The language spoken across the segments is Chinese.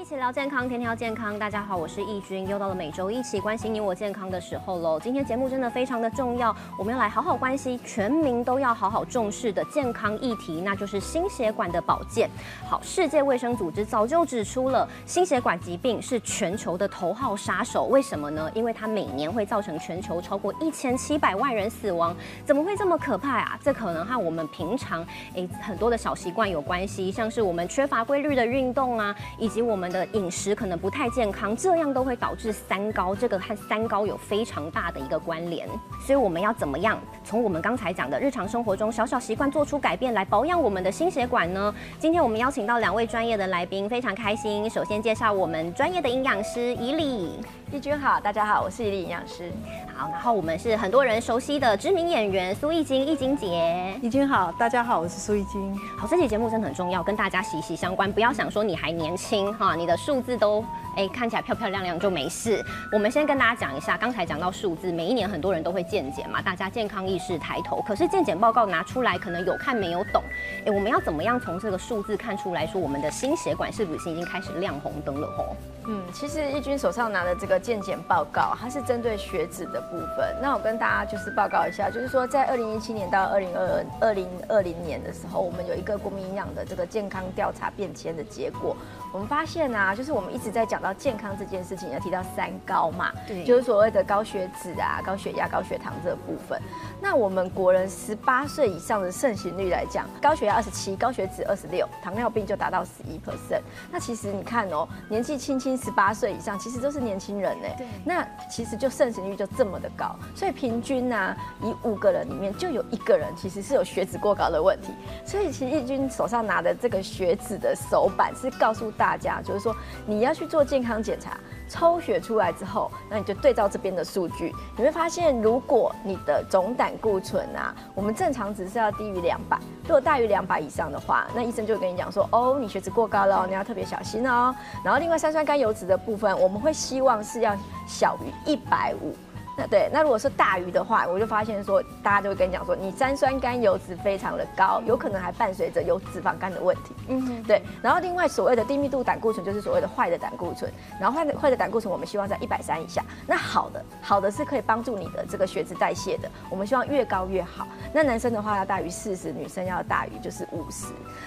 一起聊健康，天天要健康。大家好，我是易君，又到了每周一起关心你我健康的时候喽。今天节目真的非常的重要，我们要来好好关心全民都要好好重视的健康议题，那就是心血管的保健。好，世界卫生组织早就指出了，心血管疾病是全球的头号杀手。为什么呢？因为它每年会造成全球超过一千七百万人死亡。怎么会这么可怕啊？这可能和我们平常诶很多的小习惯有关系，像是我们缺乏规律的运动啊，以及我们 的饮食可能不太健康，这样都会导致三高。这个和三高有非常大的一个关联，所以我们要怎么样从我们刚才讲的日常生活中小小习惯做出改变，来保养我们的心血管呢？今天我们邀请到两位专业的来宾，非常开心。首先介绍我们专业的营养师伊利，丽君好，大家好，我是伊利营养师。好，然后我们是很多人熟悉的知名演员苏艺晶，艺晶姐。易君好，大家好，我是苏艺晶。好，这期节目真的很重要，跟大家息息相关。不要想说你还年轻哈，你的数字都哎看起来漂漂亮亮就没事。我们先跟大家讲一下，刚才讲到数字，每一年很多人都会健检嘛，大家健康意识抬头。可是健检报告拿出来，可能有看没有懂。哎，我们要怎么样从这个数字看出来说我们的心血管是不是已经开始亮红灯了吼？嗯，其实义军手上拿的这个健检报告，它是针对血脂的部分。那我跟大家就是报告一下，就是说在二零一七年到二零二二零二零年的时候，我们有一个国民营养的这个健康调查变迁的结果，我们发现啊，就是我们一直在讲到健康这件事情，要提到三高嘛，对就是所谓的高血脂啊、高血压、高血糖这个部分。那我们国人十八岁以上的盛行率来讲，高血压二十七，高血脂二十六，糖尿病就达到十一 percent。那其实你看哦，年纪轻轻十八岁以上，其实都是年轻人呢。对那其实就盛行率就这么的高，所以平均呢、以五个人里面就有一个人其实是有血脂过高的问题。所以其实义军手上拿的这个血脂的手板是告诉大家，就是说你要去做健康检查。抽血出来之后，那你就对照这边的数据，你会发现，如果你的总胆固醇啊，我们正常值是要低于两百，如果大于两百以上的话，那医生就会跟你讲说，哦，你血脂过高了，你要特别小心哦。然后另外三酸甘油脂的部分，我们会希望是要小于一百五。那对，那如果是大鱼的话，我就发现说，大家就会跟你讲说，你三酸甘油脂非常的高，有可能还伴随着有脂肪肝的问题。嗯哼，对，然后另外所谓的低密度胆固醇就是所谓的坏的胆固醇，然后坏的坏的胆固醇我们希望在一百三以下。那好的，好的是可以帮助你的这个血脂代谢的，我们希望越高越好。那男生的话要大于四十，女生要大于就是五十。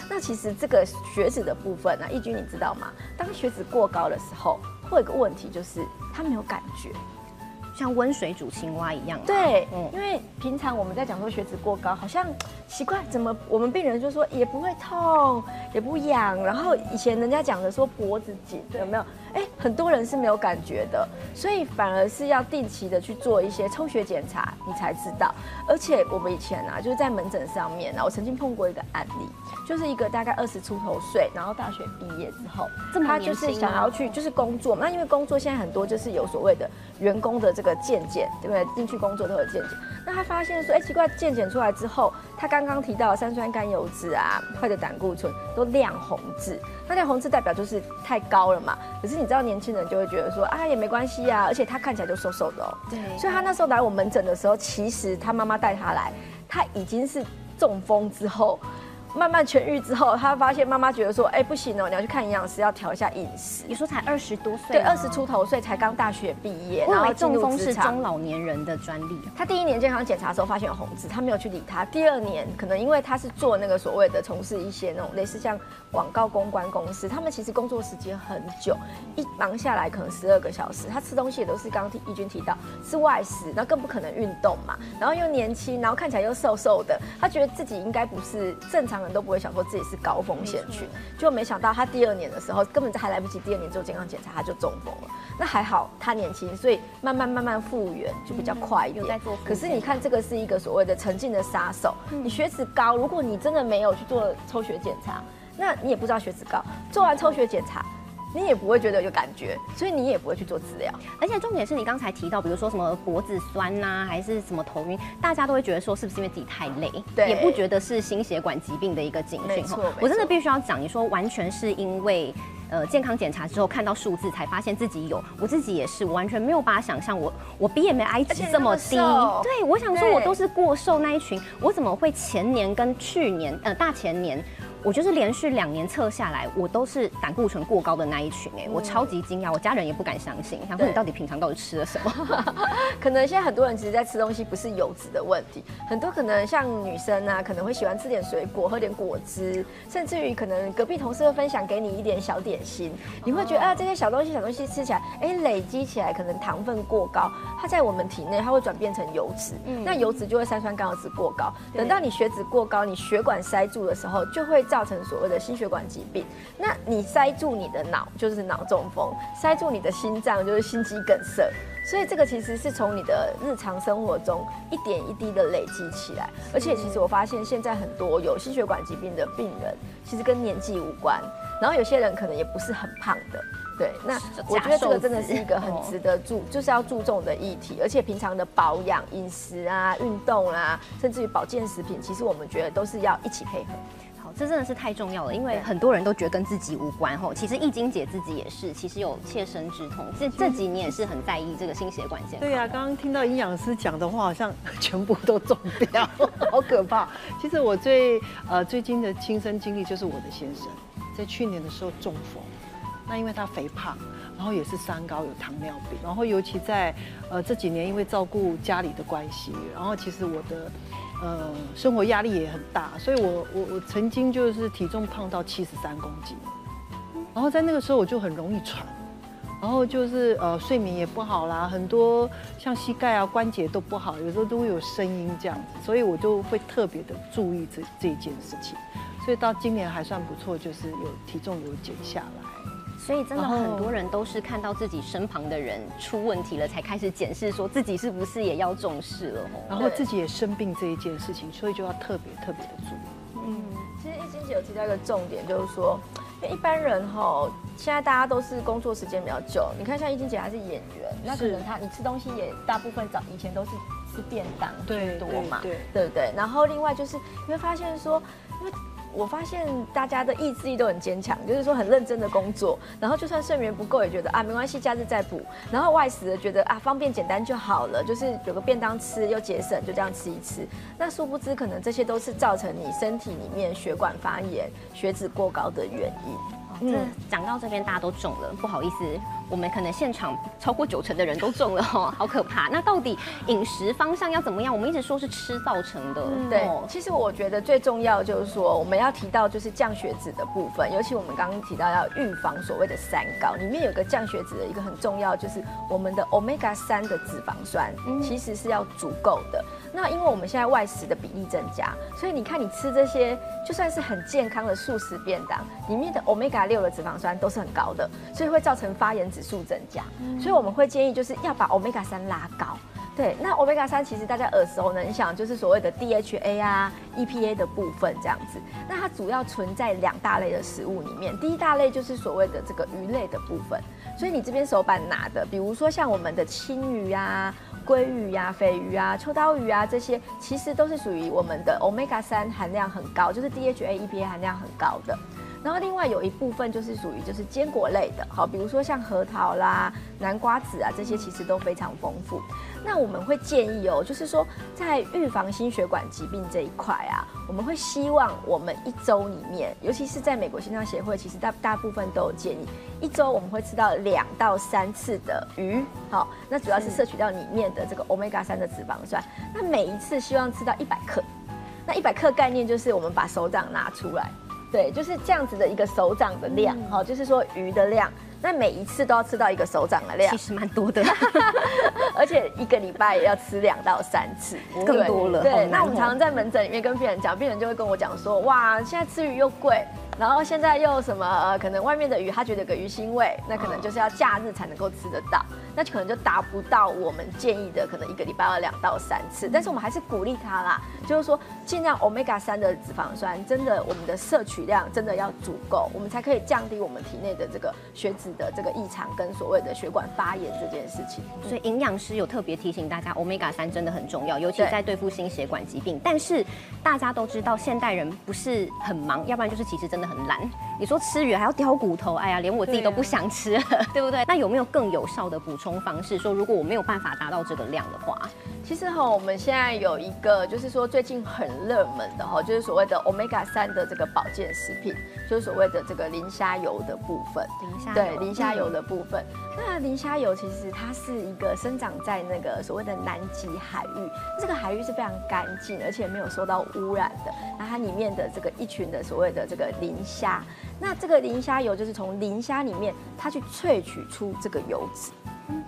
那其实这个血脂的部分呢、啊，义军你知道吗？当血脂过高的时候，会有个问题就是它没有感觉。像温水煮青蛙一样。对，嗯因为平常我们在讲说血脂过高，好像奇怪，怎么我们病人就说也不会痛，也不痒，然后以前人家讲的说脖子紧，有没有？哎，很多人是没有感觉的，所以反而是要定期的去做一些抽血检查，你才知道。而且我们以前啊，就是在门诊上面啊，我曾经碰过一个案例，就是一个大概二十出头岁，然后大学毕业之后，这么他就是想要去就是工作嘛，那因为工作现在很多就是有所谓的员工的这个健检，对不对？进去工作都有健检。那他发现说，哎，奇怪，健检出来之后，他刚刚提到三酸甘油脂啊、或者胆固醇都亮红字，那亮红字代表就是太高了嘛。可是你知道，年轻人就会觉得说，啊，也没关系啊，而且他看起来就瘦瘦的哦。对所以他那时候来我门诊的时候，其实他妈妈带他来，他已经是中风之后。慢慢痊愈之后，他发现妈妈觉得说：“哎、不行哦，你要去看营养师，要调一下饮食。你说才二十多岁，对，二十出头岁才刚大学毕业，我以为进中风是中老年人的专利。他第一年健康检查的时候发现有红痣，他没有去理他。第二年可能因为他是做那个所谓的从事一些那种类似像广告公关公司，他们其实工作时间很久，一忙下来可能十二个小时，他吃东西也都是刚刚义军提到是外食，那更不可能运动嘛，然后又年轻，然后看起来又瘦瘦的，他觉得自己应该不是正常人都不会想说自己是高风险群，就没想到他第二年的时候根本还来不及第二年做健康检查他就中风了。那还好他年轻，所以慢慢慢慢复原就比较快一点。可是你看这个是一个所谓的沉浸的杀手，嗯你血脂高，如果你真的没有去做抽血检查，那你也不知道血脂高。做完抽血检查，你也不会觉得有感觉，所以你也不会去做治疗。而且重点是你刚才提到，比如说什么脖子酸呐、还是什么头晕，大家都会觉得说是不是因为自己太累，对也不觉得是心血管疾病的一个警讯没错我真的必须要讲，你说完全是因为。呃，健康检查之后看到数字才发现自己有，我自己也是，我完全没有办法想象我我 BMI 值这么低么，对我想说我都是过瘦那一群，我怎么会前年跟去年呃大前年我就是连续两年测下来，我都是胆固醇过高的那一群哎，我超级惊讶，我家人也不敢相信，想说你到底平常到底吃了什么？可能现在很多人其实在吃东西不是油脂的问题，很多可能像女生啊，可能会喜欢吃点水果，喝点果汁，甚至于可能隔壁同事会分享给你一点小点心，你会觉得啊这些小东西小东西吃起来，哎累积起来可能糖分过高，它在我们体内它会转变成油脂，嗯那油脂就会三酸甘油脂过高，等到你血脂过高，你血管塞住的时候，就会造成所谓的心血管疾病。那你塞住你的脑，就是脑中风；塞住你的心脏，就是心肌梗塞。所以这个其实是从你的日常生活中一点一滴的累积起来。而且其实我发现现在很多有心血管疾病的病人，其实跟年纪无关。然后有些人可能也不是很胖的。对，那我觉得这个真的是一个很值得注，就是要注重的议题。而且平常的保养、饮食啊、运动啊，甚至于保健食品，其实我们觉得都是要一起配合。好，这真的是太重要了，因为很多人都觉得跟自己无关吼。其实易经姐自己也是，其实有切身之痛。这这几年也是很在意这个心血管健康。对呀，刚刚听到营养师讲的话，好像全部都中标，好可怕。其实我最呃最近的亲身经历就是我的先生在去年的时候中风。那因为他肥胖，然后也是三高，有糖尿病，然后尤其在呃这几年，因为照顾家里的关系，然后其实我的呃生活压力也很大，所以我我我曾经就是体重胖到七十三公斤，然后在那个时候我就很容易喘，然后就是呃睡眠也不好啦，很多像膝盖啊关节都不好，有时候都会有声音这样子，所以我就会特别的注意这这件事情，所以到今年还算不错，就是有体重有减下来。所以真的很多人都是看到自己身旁的人出问题了，才开始检视说自己是不是也要重视了然后自己也生病这一件事情，所以就要特别特别的注意。嗯，其实易经姐有提到一个重点，就是说，因为一般人哈，现在大家都是工作时间比较久，你看像易经姐她是演员，那可能她你吃东西也大部分早以前都是吃便当居多嘛，对对不对？然后另外就是你会发现说，因为。我发现大家的意志力都很坚强，就是说很认真的工作，然后就算睡眠不够，也觉得啊没关系，假日再补。然后外食觉得啊方便简单就好了，就是有个便当吃又节省，就这样吃一吃。那殊不知，可能这些都是造成你身体里面血管发炎、血脂过高的原因。这讲到这边，大家都中了，不好意思，我们可能现场超过九成的人都中了哈，好可怕。那到底饮食方向要怎么样？我们一直说是吃造成的，对。其实我觉得最重要就是说，我们要提到就是降血脂的部分，尤其我们刚刚提到要预防所谓的三高，里面有个降血脂的一个很重要，就是我们的 omega 三的脂肪酸，其实是要足够的。那因为我们现在外食的比例增加，所以你看你吃这些就算是很健康的素食便当，里面的 omega 六的脂肪酸都是很高的，所以会造成发炎指数增加。所以我们会建议就是要把 omega 三拉高。对，那 omega 三其实大家耳熟能详，就是所谓的 DHA 啊、EPA 的部分这样子。那它主要存在两大类的食物里面，第一大类就是所谓的这个鱼类的部分。所以你这边手板拿的，比如说像我们的青鱼啊。鲑鱼呀、鲱鱼啊、秋刀鱼啊，这些其实都是属于我们的 omega 三含量很高，就是 DHA、EPA 含量很高的。然后另外有一部分就是属于就是坚果类的，好，比如说像核桃啦、南瓜子啊这些，其实都非常丰富。那我们会建议哦，就是说在预防心血管疾病这一块啊，我们会希望我们一周里面，尤其是在美国心脏协会，其实大大部分都有建议，一周我们会吃到两到三次的鱼，好，那主要是摄取到里面的这个 omega 三的脂肪酸。那每一次希望吃到一百克，那一百克概念就是我们把手掌拿出来。对，就是这样子的一个手掌的量，哈，就是说鱼的量，那每一次都要吃到一个手掌的量，其实蛮多的，而且一个礼拜也要吃两到三次，更多了。对，那我们常常在门诊里面跟病人讲，病人就会跟我讲说，哇，现在吃鱼又贵。然后现在又什么？呃，可能外面的鱼他觉得有个鱼腥味，那可能就是要假日才能够吃得到，那可能就达不到我们建议的，可能一个礼拜要两到三次。但是我们还是鼓励他啦，就是说尽量 omega 三的脂肪酸，真的我们的摄取量真的要足够，我们才可以降低我们体内的这个血脂的这个异常跟所谓的血管发炎这件事情。所以营养师有特别提醒大家，omega 三真的很重要，尤其在对付心血管疾病。但是大家都知道，现代人不是很忙，要不然就是其实真的。很懒，你说吃鱼还要叼骨头，哎呀，连我自己都不想吃，对不对？那有没有更有效的补充方式？说如果我没有办法达到这个量的话，其实哈，我们现在有一个，就是说最近很热门的哈，就是所谓的 omega 三的这个保健食品，就是所谓的这个磷虾油的部分。磷虾对磷虾油的部分，那磷虾油其实它是一个生长在那个所谓的南极海域，这个海域是非常干净，而且没有受到污染的。那它里面的这个一群的所谓的这个磷虾，那这个磷虾油就是从磷虾里面它去萃取出这个油脂。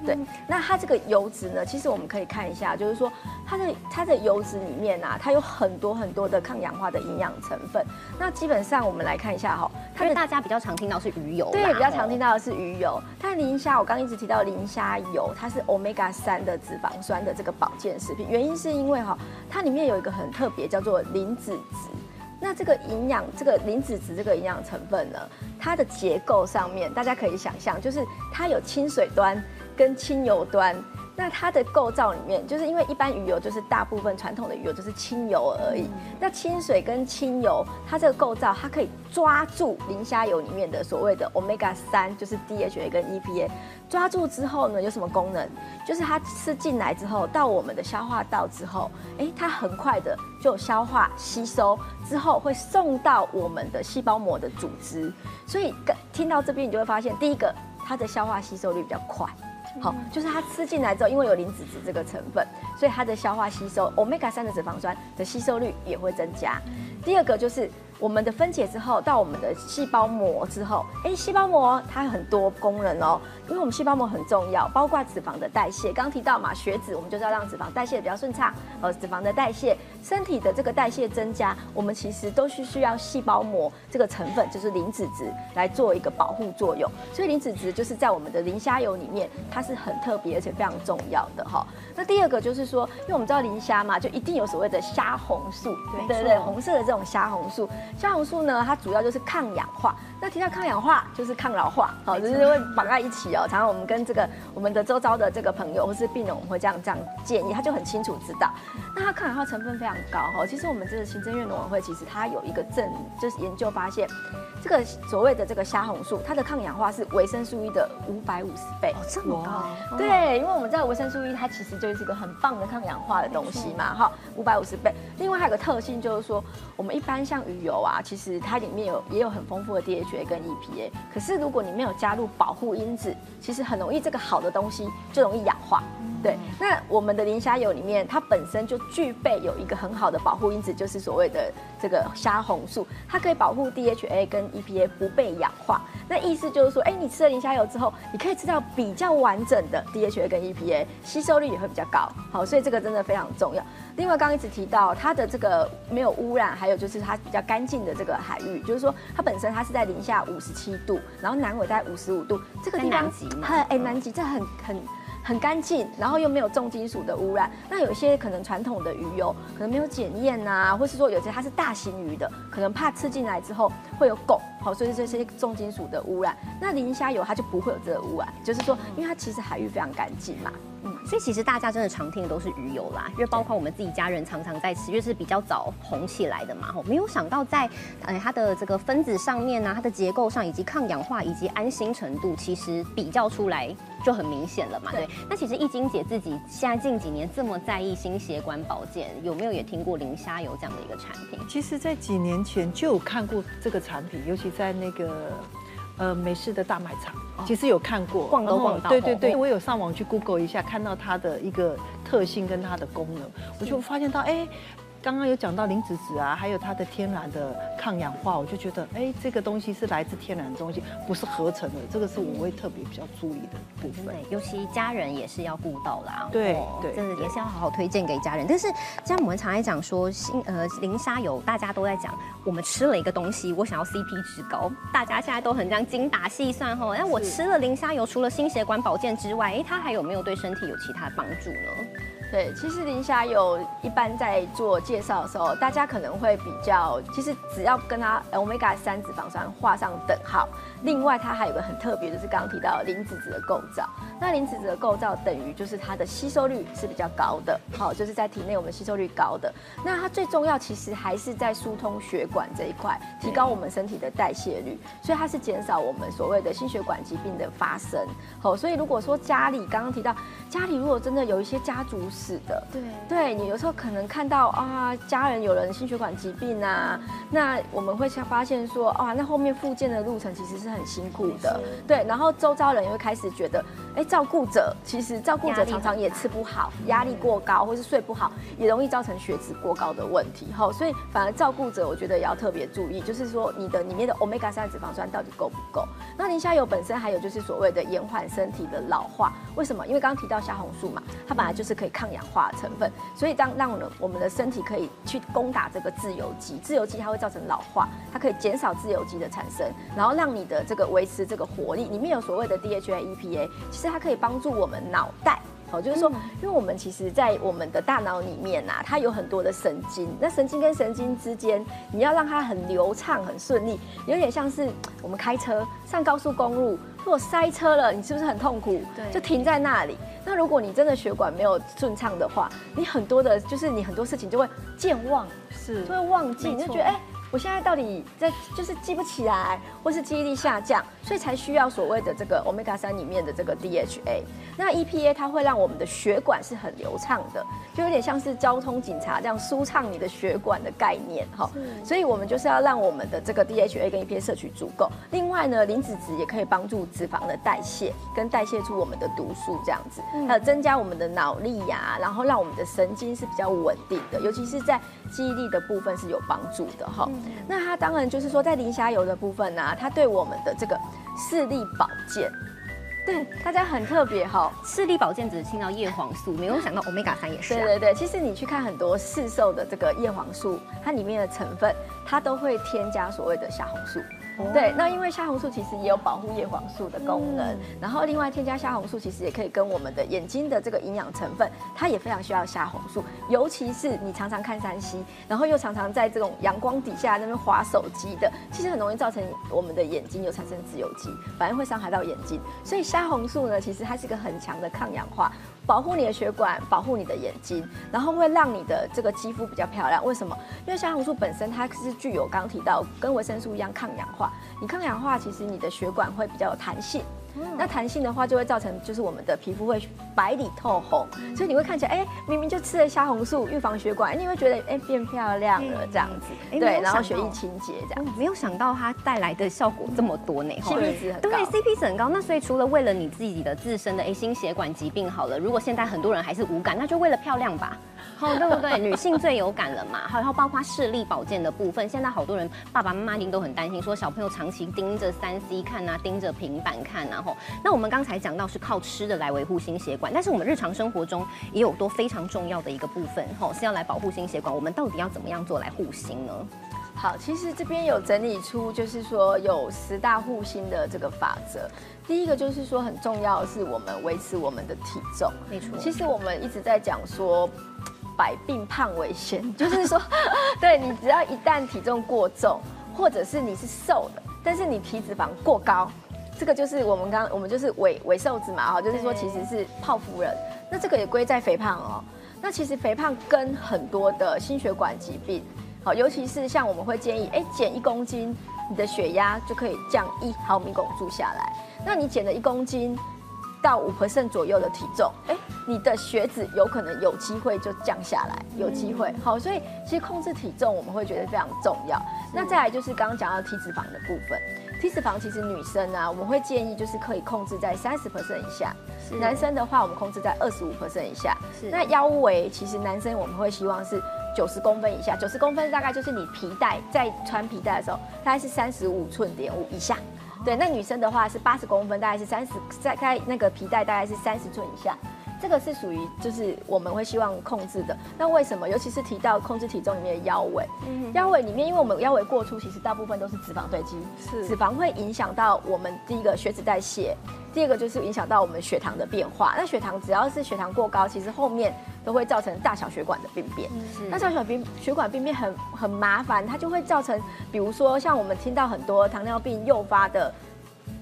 对，那它这个油脂呢，其实我们可以看一下，就是说它的它的油脂里面啊，它有很多很多的抗氧化的营养成分。那基本上我们来看一下哈，它的大家比较常听到是鱼油，对，比较常听到的是鱼油。但磷虾，我刚一直提到磷虾油，它是 omega 三的脂肪酸的这个保健食品，原因是因为哈，它里面有一个很特别，叫做磷脂质。那这个营养，这个磷脂质这个营养成分呢，它的结构上面，大家可以想象，就是它有清水端。跟清油端，那它的构造里面，就是因为一般鱼油就是大部分传统的鱼油就是清油而已。那清水跟清油，它这个构造，它可以抓住磷虾油里面的所谓的 omega 三，就是 DHA 跟 EPA。抓住之后呢，有什么功能？就是它吃进来之后，到我们的消化道之后，哎，它很快的就消化吸收，之后会送到我们的细胞膜的组织。所以，听到这边你就会发现，第一个，它的消化吸收率比较快。好，就是它吃进来之后，因为有磷脂质这个成分，所以它的消化吸收，omega 三的脂肪酸的吸收率也会增加。第二个就是。我们的分解之后到我们的细胞膜之后，哎，细胞膜它有很多功能哦，因为我们细胞膜很重要，包括脂肪的代谢。刚提到嘛，血脂我们就是要让脂肪代谢比较顺畅，呃，脂肪的代谢，身体的这个代谢增加，我们其实都是需要细胞膜这个成分，就是磷脂质来做一个保护作用。所以磷脂质就是在我们的磷虾油里面，它是很特别而且非常重要的哈。那第二个就是说，因为我们知道磷虾嘛，就一定有所谓的虾红素，对对对，红色的这种虾红素。虾红素呢，它主要就是抗氧化。那提到抗氧化，就是抗老化，好，就是会绑在一起哦。常常我们跟这个我们的周遭的这个朋友或是病人，我们会这样这样建议，他就很清楚知道。那它抗氧化成分非常高哈。其实我们这个行政院农委会，其实它有一个证，就是研究发现，这个所谓的这个虾红素，它的抗氧化是维生素 E 的五百五十倍，哦，这么高。对，因为我们知道维生素 E 它其实就是一个很棒的抗氧化的东西嘛，哈，五百五十倍。另外还有个特性就是说，我们一般像鱼油啊，其实它里面有也有很丰富的 DHA 跟 EPA，可是如果你没有加入保护因子，其实很容易这个好的东西就容易氧化。对，那我们的磷虾油里面，它本身就具备有一个很好的保护因子，就是所谓的这个虾红素，它可以保护 DHA 跟 EPA 不被氧化。那意思就是说，哎，你吃了磷虾油之后，你可以吃到比较完整的 DHA 跟 EPA，吸收率也会比较高。好，所以这个真的非常重要。另外，刚刚一直提到它的这个没有污染，还有就是它比较干净的这个海域，就是说它本身它是在零下五十七度，然后南纬在五十五度，这个地方很哎南极这很很。很干净，然后又没有重金属的污染。那有些可能传统的鱼油可能没有检验啊，或是说有些它是大型鱼的，可能怕吃进来之后会有汞，好，所以这些重金属的污染。那磷虾油它就不会有这个污染，就是说，因为它其实海域非常干净嘛。嗯，所以其实大家真的常听的都是鱼油啦，因为包括我们自己家人常常在吃，因为是比较早红起来的嘛。吼，没有想到在呃它的这个分子上面呢，它的结构上以及抗氧化以及安心程度，其实比较出来就很明显了嘛。对。那其实易晶姐自己现在近几年这么在意心血管保健，有没有也听过磷虾油这样的一个产品？其实，在几年前就有看过这个产品，尤其在那个。呃，美式的大卖场，其实有看过，逛都逛到。对对对，我有上网去 Google 一下，看到它的一个特性跟它的功能，我就发现到，哎。刚刚有讲到磷脂质啊，还有它的天然的抗氧化，我就觉得，哎，这个东西是来自天然的东西，不是合成的，这个是我会特别比较注意的部分。对，尤其家人也是要顾到啦。对对，真的也是要好好推荐给家人。但是，像我们常来讲说，新呃磷虾油，大家都在讲，我们吃了一个东西，我想要 CP 值高，大家现在都很这样精打细算哈。那我吃了磷虾油，除了心血管保健之外，哎，它还有没有对身体有其他帮助呢？对，其实磷虾油一般在做介绍的时候，大家可能会比较，其实只要跟它 omega 三脂肪酸画上等号。另外，它还有个很特别的是刚刚提到磷脂质的构造。那磷脂质的构造等于就是它的吸收率是比较高的，好，就是在体内我们吸收率高的。那它最重要其实还是在疏通血管这一块，提高我们身体的代谢率，所以它是减少我们所谓的心血管疾病的发生。好，所以如果说家里刚刚提到家里如果真的有一些家族视的。对对你有时候可能看到啊，家人有人心血管疾病啊，那我们会发现说啊，那后面复健的路程其实是很辛苦的。对，然后周遭人也会开始觉得，哎，照顾者其实照顾者常常也吃不好，压力过高，或是睡不好，也容易造成血脂过高的问题。哈，所以反而照顾者我觉得也要特别注意，就是说你的里面的 omega 三脂肪酸到底够不够？那磷虾油本身还有就是所谓的延缓身体的老化，为什么？因为刚刚提到虾红素嘛，它本来就是可以抗抗氧化成分，所以当让我们的身体可以去攻打这个自由基，自由基它会造成老化，它可以减少自由基的产生，然后让你的这个维持这个活力。里面有所谓的 DHA、EPA，其实它可以帮助我们脑袋。哦，就是说，因为我们其实，在我们的大脑里面呐，它有很多的神经。那神经跟神经之间，你要让它很流畅、很顺利，有点像是我们开车上高速公路，如果塞车了，你是不是很痛苦？对，就停在那里。那如果你真的血管没有顺畅的话，你很多的，就是你很多事情就会健忘，是就会忘记，你就觉得哎。我现在到底在就是记不起来，或是记忆力下降，所以才需要所谓的这个 omega 三里面的这个 DHA。那 EPA 它会让我们的血管是很流畅的，就有点像是交通警察这样舒畅你的血管的概念哈。所以我们就是要让我们的这个 DHA 跟 EPA 摄取足够。另外呢，磷脂质也可以帮助脂肪的代谢，跟代谢出我们的毒素这样子，还有增加我们的脑力呀，然后让我们的神经是比较稳定的，尤其是在记忆力的部分是有帮助的哈。那它当然就是说，在磷虾油的部分呢，它对我们的这个视力保健，对大家很特别哈。视力保健只是听到叶黄素，没有想到欧米伽三也是。对对对，其实你去看很多市售的这个叶黄素，它里面的成分，它都会添加所谓的虾红素。对，那因为虾红素其实也有保护叶黄素的功能，然后另外添加虾红素其实也可以跟我们的眼睛的这个营养成分，它也非常需要虾红素，尤其是你常常看山西，然后又常常在这种阳光底下那边划手机的，其实很容易造成我们的眼睛有产生自由基，反而会伤害到眼睛。所以虾红素呢，其实它是一个很强的抗氧化。保护你的血管，保护你的眼睛，然后会让你的这个肌肤比较漂亮。为什么？因为虾红素本身它是具有刚提到跟维生素一样抗氧化。你抗氧化，其实你的血管会比较有弹性。那弹性的话，就会造成就是我们的皮肤会白里透红，所以你会看起来，哎，明明就吃了虾红素预防血管，你会觉得哎变漂亮了这样子，对，然后血液清洁这样。没有想到它带来的效果这么多呢，CP 值很高。对，CP 值很高。那所以除了为了你自己的自身的哎心血管疾病好了，如果现在很多人还是无感，那就为了漂亮吧。好，对不对？女性最有感了嘛，好 然后包括视力保健的部分，现在好多人爸爸妈妈一定都很担心，说小朋友长期盯着三 C 看啊，盯着平板看啊，吼。那我们刚才讲到是靠吃的来维护心血管，但是我们日常生活中也有多非常重要的一个部分，吼，是要来保护心血管。我们到底要怎么样做来护心呢？好，其实这边有整理出，就是说有十大护心的这个法则。第一个就是说很重要的是我们维持我们的体重，没错。其实我们一直在讲说。百病胖为先，就是说，对你只要一旦体重过重，或者是你是瘦的，但是你体脂肪过高，这个就是我们刚我们就是伪伪瘦子嘛哈，就是说其实是泡芙人，那这个也归在肥胖哦。那其实肥胖跟很多的心血管疾病，好，尤其是像我们会建议，哎，减一公斤，你的血压就可以降一毫米汞柱下来。那你减了一公斤。到五 percent 左右的体重，哎，你的血脂有可能有机会就降下来，有机会。好，所以其实控制体重我们会觉得非常重要。那再来就是刚刚讲到体脂肪的部分，体脂肪其实女生啊，我们会建议就是可以控制在三十 percent 以下，男生的话我们控制在二十五 percent 以下。那腰围其实男生我们会希望是九十公分以下，九十公分大概就是你皮带在穿皮带的时候大概是三十五寸点五以下。对，那女生的话是八十公分，大概是三十，在开那个皮带大概是三十寸以下，这个是属于就是我们会希望控制的。那为什么？尤其是提到控制体重里面的腰围，腰围里面，因为我们腰围过粗，其实大部分都是脂肪堆积，是脂肪会影响到我们第一个血脂代谢，第二个就是影响到我们血糖的变化。那血糖只要是血糖过高，其实后面都会造成大小血管的病变。那大小病血管病变很很麻烦，它就会造成，比如说像我们听到很多糖尿病诱发的。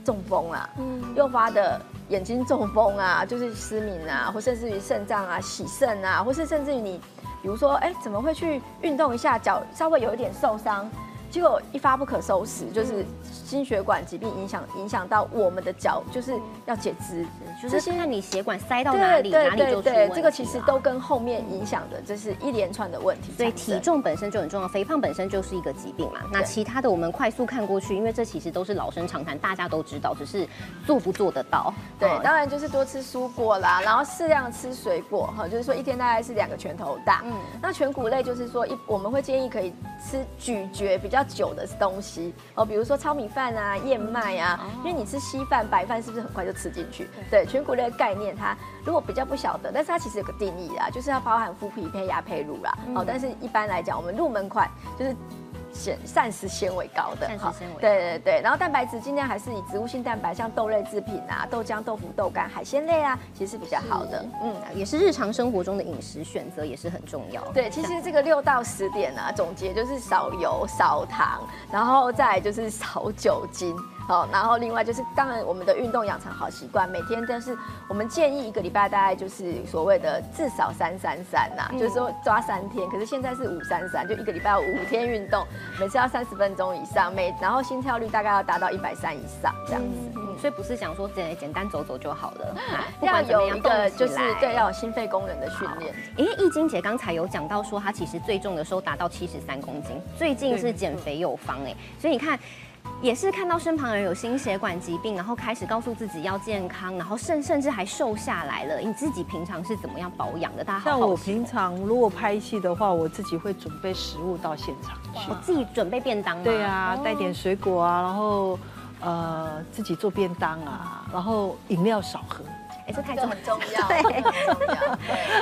中风啊，诱发的眼睛中风啊，就是失明啊，或甚至于肾脏啊、洗肾啊，或是甚至于你，比如说，哎，怎么会去运动一下，脚稍微有一点受伤，结果一发不可收拾，就是心血管疾病影响影响到我们的脚，就是要截肢，就是看你血管塞到哪里，哪里就出问题。这个其实都跟后面影响的，这是一连串的问题。所以体重本身就很重要，肥胖本身就是一个疾病嘛。那其他的我们快速看过去，因为这其实都是老生常谈，大家都知道，只是做不做得到。对，当然就是多吃蔬果啦，然后适量吃水果哈，就是说一天大概是两个拳头大。嗯，那全谷类就是说一我们会建议可以吃咀嚼比较久的东西哦，比如说糙米饭啊、燕麦啊，因为你吃稀饭、白饭是不是很快就吃进去？对，全谷类的概念它如果比较不晓得，但是它其实有个定义啊，就是要包含麸皮配芽胚乳啦。哦，但是一般来讲，我们入门款就是。纤膳食纤维高的，哈，对对对，然后蛋白质尽量还是以植物性蛋白，像豆类制品啊、豆浆、豆腐、豆干、海鲜类啊，其实是比较好的。嗯，也是日常生活中的饮食选择也是很重要。对，其实这个六到十点啊，总结就是少油、少糖，然后再就是少酒精。好，然后另外就是，当然我们的运动养成好习惯，每天都是我们建议一个礼拜大概就是所谓的至少三三三呐，就是说抓三天。可是现在是五三三，就一个礼拜五天运动，每次要三十分钟以上，每然后心跳率大概要达到一百三以上这样子。嗯，所以不是想说简简单走走就好了，要有一个就是对要有心肺功能的训练。因为易经姐刚才有讲到说，她其实最重的时候达到七十三公斤，最近是减肥有方哎，所以你看。也是看到身旁人有心血管疾病，然后开始告诉自己要健康，然后甚甚至还瘦下来了。你自己平常是怎么样保养的？大家像我平常如果拍戏的话，我自己会准备食物到现场去。我自己准备便当。对啊，带点水果啊，然后呃自己做便当啊，然后饮料少喝。哎，这太重很重要，对，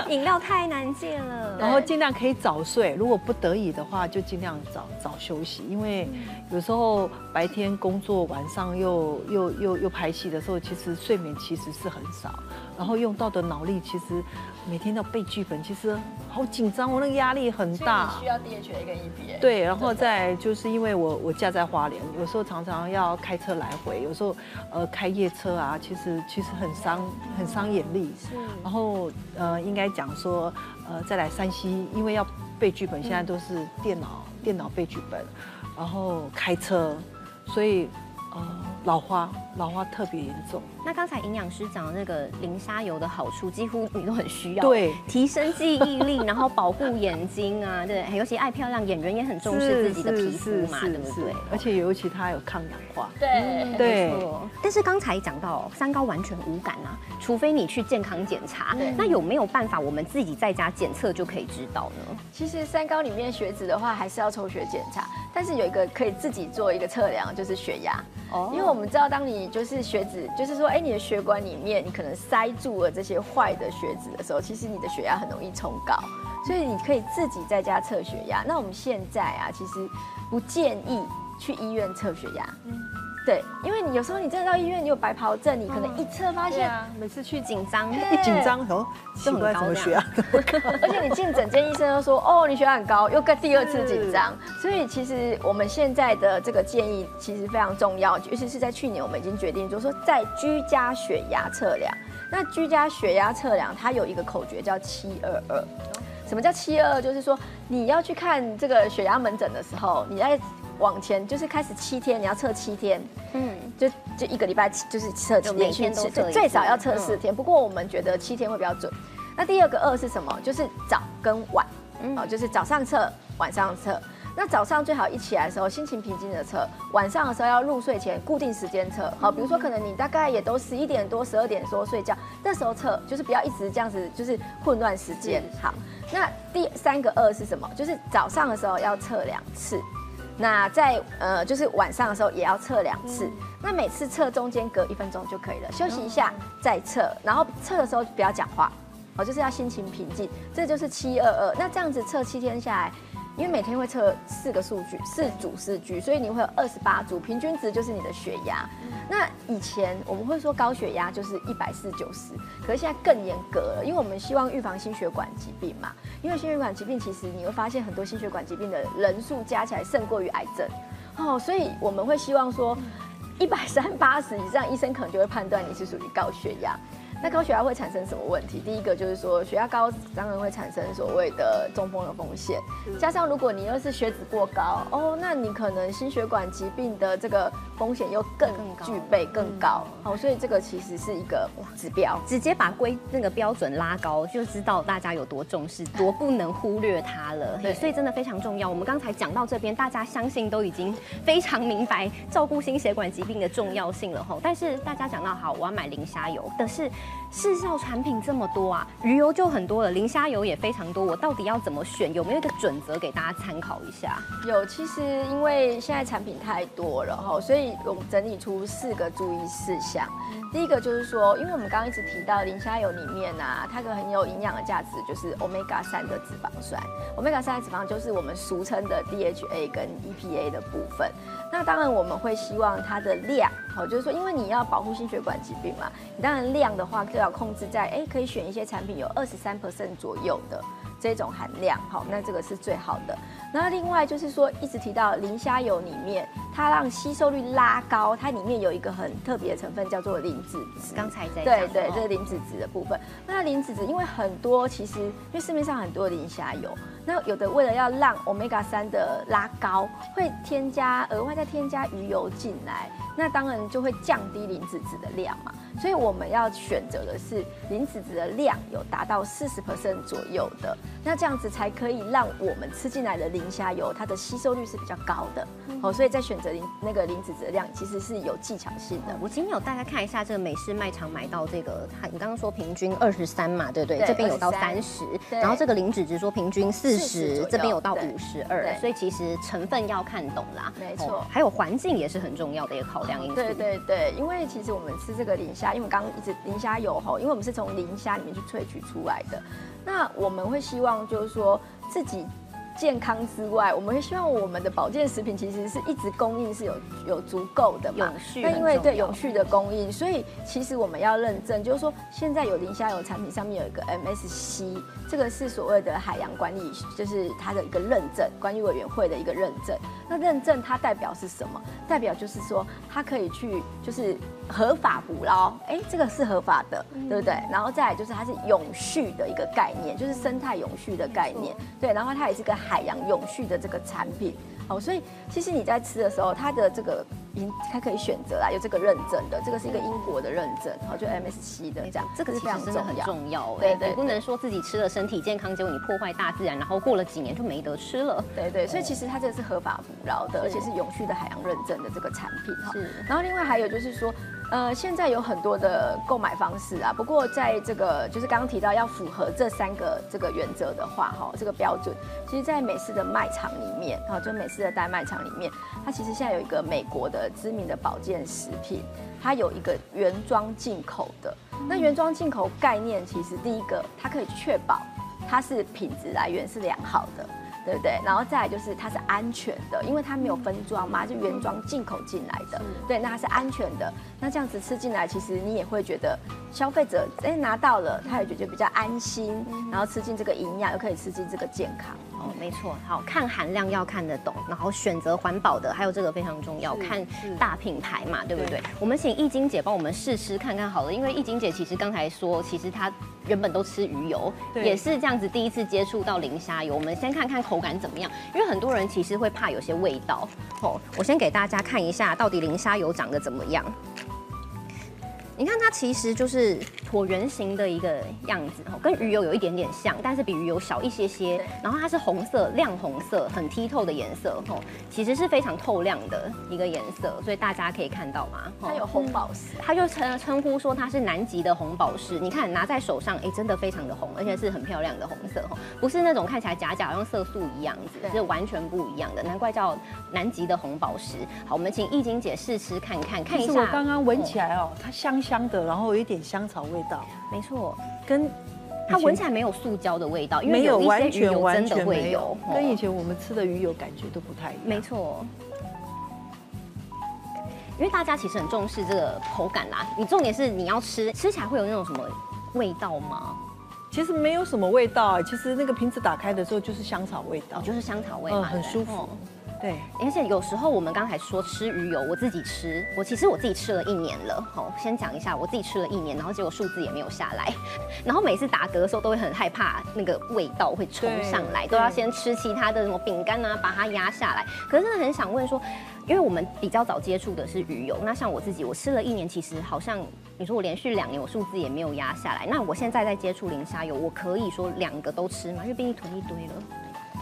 饮料太难戒了。然后尽量可以早睡，如果不得已的话，就尽量早早休息，因为有时候白天工作，晚上又又又又拍戏的时候，其实睡眠其实是很少，然后用到的脑力其实。每天要背剧本，其实好紧张，我那个压力很大。需要 DHA 跟 EPA。对，然后再就是因为我我家在花莲，有时候常常要开车来回，有时候呃开夜车啊，其实其实很伤很伤眼力。是。然后呃应该讲说呃再来山西，因为要背剧本，现在都是电脑电脑背剧本，然后开车，所以呃老花老花特别严重。那刚才营养师讲的那个磷虾油的好处，几乎你都很需要。对，提升记忆力，然后保护眼睛啊，对，尤其爱漂亮，演员也很重视自己的皮肤嘛，对不对？而且尤其它有抗氧化。对，对。但是刚才讲到三高完全无感啊，除非你去健康检查。那有没有办法我们自己在家检测就可以知道呢？其实三高里面血脂的话，还是要抽血检查。但是有一个可以自己做一个测量，就是血压。哦。因为我们知道，当你就是血脂，就是说。哎，你的血管里面你可能塞住了这些坏的血脂的时候，其实你的血压很容易冲高，所以你可以自己在家测血压。那我们现在啊，其实不建议去医院测血压。对，因为你有时候你真的到医院，你有白袍症，你可能一测发现，每次去紧张，一紧张哦，奇怪怎么血压 而且你进诊间，医生都说哦，你血压很高，又跟第二次紧张。所以其实我们现在的这个建议其实非常重要，尤其是在去年我们已经决定，就是说在居家血压测量。那居家血压测量它有一个口诀叫七二二。什么叫七二二？就是说你要去看这个血压门诊的时候，你在。往前就是开始七天，你要测七天，嗯，就就一个礼拜就是测连续测，最少要测四天。不过我们觉得七天会比较准。那第二个二是什么？就是早跟晚，哦，就是早上测，晚上测。那早上最好一起来的时候心情平静的测，晚上的时候要入睡前固定时间测。好，比如说可能你大概也都十一点多、十二点多睡觉，那时候测，就是不要一直这样子，就是混乱时间。好，那第三个二是什么？就是早上的时候要测两次。那在呃，就是晚上的时候也要测两次，那每次测中间隔一分钟就可以了，休息一下再测，然后测的时候不要讲话，哦，就是要心情平静，这就是七二二。那这样子测七天下来。因为每天会测四个数据，四组四句，所以你会有二十八组，平均值就是你的血压。那以前我们会说高血压就是一百四九十，可是现在更严格了，因为我们希望预防心血管疾病嘛。因为心血管疾病其实你会发现很多心血管疾病的人数加起来胜过于癌症哦，所以我们会希望说一百三八十以上，医生可能就会判断你是属于高血压。那高血压会产生什么问题？第一个就是说血压高当然会产生所谓的中风的风险，加上如果你又是血脂过高哦，那你可能心血管疾病的这个风险又更具备更高。好，所以这个其实是一个指标，直接把规那个标准拉高，就知道大家有多重视，多不能忽略它了。对，所以真的非常重要。我们刚才讲到这边，大家相信都已经非常明白照顾心血管疾病的重要性了吼。但是大家讲到好，我要买磷虾油，但是市售产品这么多啊，鱼油就很多了，磷虾油也非常多，我到底要怎么选？有没有一个准则给大家参考一下？有，其实因为现在产品太多了哈，所以我们整理出四个注意事项。第一个就是说，因为我们刚刚一直提到磷虾油里面啊，它个很有营养的价值就是 omega 三的脂肪酸，omega 三的脂肪就是我们俗称的 DHA 跟 EPA 的部分。那当然我们会希望它的量，好，就是说因为你要保护心血管疾病嘛，你当然量的话就要控制在，哎，可以选一些产品有二十三 percent 左右的。这种含量，好，那这个是最好的。那另外就是说，一直提到磷虾油里面，它让吸收率拉高，它里面有一个很特别的成分叫做磷脂质。刚才在对对，这是磷脂质的部分。那磷脂质，因为很多其实，因为市面上很多磷虾油，那有的为了要让 omega 三的拉高，会添加额外再添加鱼油进来，那当然就会降低磷脂质的量嘛。所以我们要选择的是磷脂质的量有达到四十 percent 左右的，那这样子才可以让我们吃进来的磷虾油它的吸收率是比较高的。哦，所以在选择磷那个磷脂质的量其实是有技巧性的。我今天有大家看一下这个美式卖场买到这个，它你刚刚说平均二十三嘛，对不对？这边有到三十，然后这个磷脂质说平均四十，这边有到五十二，所以其实成分要看懂啦。没错，还有环境也是很重要的一个考量因素。对对对，因为其实我们吃这个磷虾。因为我们刚刚一直磷虾油吼，因为我们是从磷虾里面去萃取出来的，那我们会希望就是说自己健康之外，我们会希望我们的保健食品其实是一直供应是有有足够的嘛。永续。那因为对永续的供应，所以其实我们要认证，就是说现在有磷虾油产品上面有一个 MSC，这个是所谓的海洋管理，就是它的一个认证，管理委员会的一个认证。那认证它代表是什么？代表就是说它可以去就是合法捕捞，哎，这个是合法的，对不对？然后再来就是它是永续的一个概念，就是生态永续的概念，对。然后它也是个海洋永续的这个产品，好，所以其实你在吃的时候，它的这个。它可以选择啦，有这个认证的，这个是一个英国的认证，好，就 MSC 的这样，这个其实真的很重要，对对，不能说自己吃了身体健康，结果你破坏大自然，然后过了几年就没得吃了，对对，所以其实它这个是合法捕捞的，而且是永续的海洋认证的这个产品哈。是，然后另外还有就是说。呃，现在有很多的购买方式啊，不过在这个就是刚刚提到要符合这三个这个原则的话，哈，这个标准，其实，在美式的卖场里面，哈，就美式的大卖场里面，它其实现在有一个美国的知名的保健食品，它有一个原装进口的。那原装进口概念，其实第一个，它可以确保它是品质来源是良好的。对不对？然后再来就是它是安全的，因为它没有分装嘛，是原装进口进来的。对，那它是安全的。那这样子吃进来，其实你也会觉得消费者哎拿到了，他也觉得比较安心，然后吃进这个营养，又可以吃进这个健康。哦，没错。好看含量要看得懂，然后选择环保的，还有这个非常重要，看大品牌嘛，对不对？我们请易晶姐帮我们试吃看看好了，因为易晶姐其实刚才说，其实她原本都吃鱼油，也是这样子第一次接触到磷虾油。我们先看看口感怎么样，因为很多人其实会怕有些味道。哦，我先给大家看一下，到底磷虾油长得怎么样。你看它其实就是椭圆形的一个样子，哦，跟鱼油有一点点像，但是比鱼油小一些些。然后它是红色，亮红色，很剔透的颜色，哦，其实是非常透亮的一个颜色，所以大家可以看到嘛，它有红宝石，它就称称呼说它是南极的红宝石。你看拿在手上，哎，真的非常的红，而且是很漂亮的红色，哦，不是那种看起来假假好像色素一样子，是完全不一样的，难怪叫南极的红宝石。好，我们请易晶姐试吃看看，看一下。我刚刚闻起来哦，它香香。香的，然后有一点香草味道，没错，跟它闻起来没有塑胶的味道，因为有一些鱼油真的会有，跟以前我们吃的鱼油感觉都不太一样。没错，因为大家其实很重视这个口感啦，你重点是你要吃，吃起来会有那种什么味道吗？其实没有什么味道，其实那个瓶子打开的时候就是香草味道，就是香草味嘛，很舒服。对，而且有时候我们刚才说吃鱼油，我自己吃，我其实我自己吃了一年了。好，先讲一下，我自己吃了一年，然后结果数字也没有下来，然后每次打嗝的时候都会很害怕那个味道会冲上来，都要先吃其他的什么饼干啊，把它压下来。可是真的很想问说，因为我们比较早接触的是鱼油，那像我自己，我吃了一年，其实好像你说我连续两年我数字也没有压下来，那我现在在接触磷虾油，我可以说两个都吃吗？因为毕竟囤一堆了。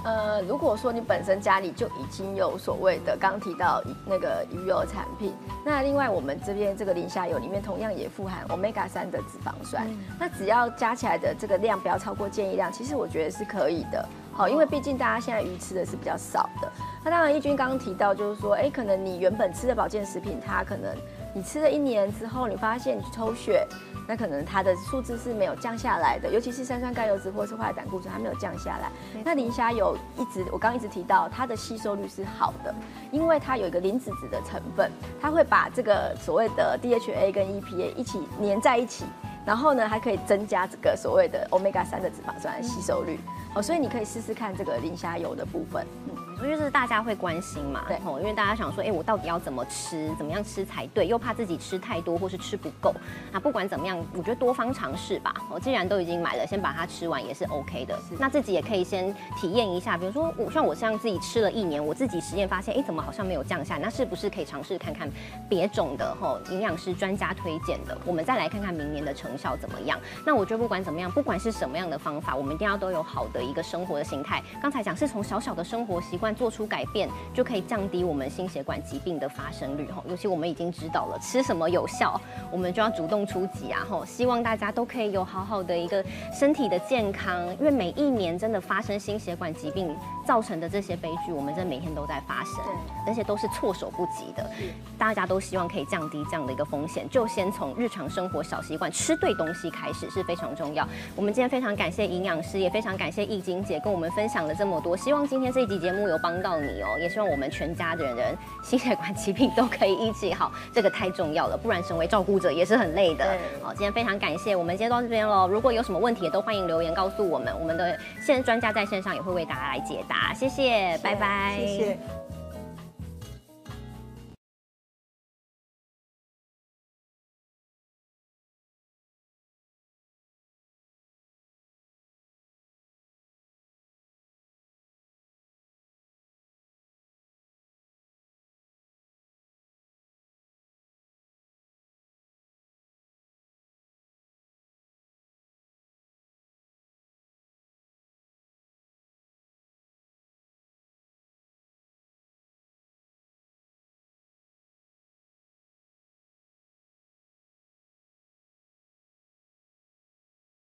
呃，如果说你本身家里就已经有所谓的刚提到那个鱼油产品，那另外我们这边这个磷虾油里面同样也富含 omega 三的脂肪酸，那只要加起来的这个量不要超过建议量，其实我觉得是可以的。好，因为毕竟大家现在鱼吃的是比较少的。那当然，义军刚刚提到就是说，哎，可能你原本吃的保健食品，它可能你吃了一年之后，你发现你去抽血。那可能它的数字是没有降下来的，尤其是三酸甘油脂或是坏胆固醇，它没有降下来。那磷虾油一直，我刚一直提到它的吸收率是好的，因为它有一个磷脂质的成分，它会把这个所谓的 DHA 跟 EPA 一起粘在一起，然后呢还可以增加这个所谓的 omega 三的脂肪酸吸收率。哦，所以你可以试试看这个磷虾油的部分。就是大家会关心嘛，对，因为大家想说，哎，我到底要怎么吃，怎么样吃才对，又怕自己吃太多或是吃不够。那不管怎么样，我觉得多方尝试吧。我既然都已经买了，先把它吃完也是 OK 的。那自己也可以先体验一下，比如说我像我这样自己吃了一年，我自己实验发现，哎，怎么好像没有降下？那是不是可以尝试看看别种的吼营养师专家推荐的？我们再来看看明年的成效怎么样？那我觉得不管怎么样，不管是什么样的方法，我们一定要都有好的一个生活的形态。刚才讲是从小小的生活习惯做出改变。就可以降低我们心血管疾病的发生率哈，尤其我们已经知道了吃什么有效，我们就要主动出击啊哈！希望大家都可以有好好的一个身体的健康，因为每一年真的发生心血管疾病造成的这些悲剧，我们真的每天都在发生，而且都是措手不及的。大家都希望可以降低这样的一个风险，就先从日常生活小习惯吃对东西开始是非常重要。我们今天非常感谢营养师，也非常感谢易晶姐跟我们分享了这么多，希望今天这一集节目有帮到你哦。也希望我们全家的人心血管疾病都可以医治好，这个太重要了，不然成为照顾者也是很累的。好，今天非常感谢，我们今天到这边喽。如果有什么问题，都欢迎留言告诉我们，我们的现专家在线上也会为大家来解答。谢谢，拜拜。谢谢。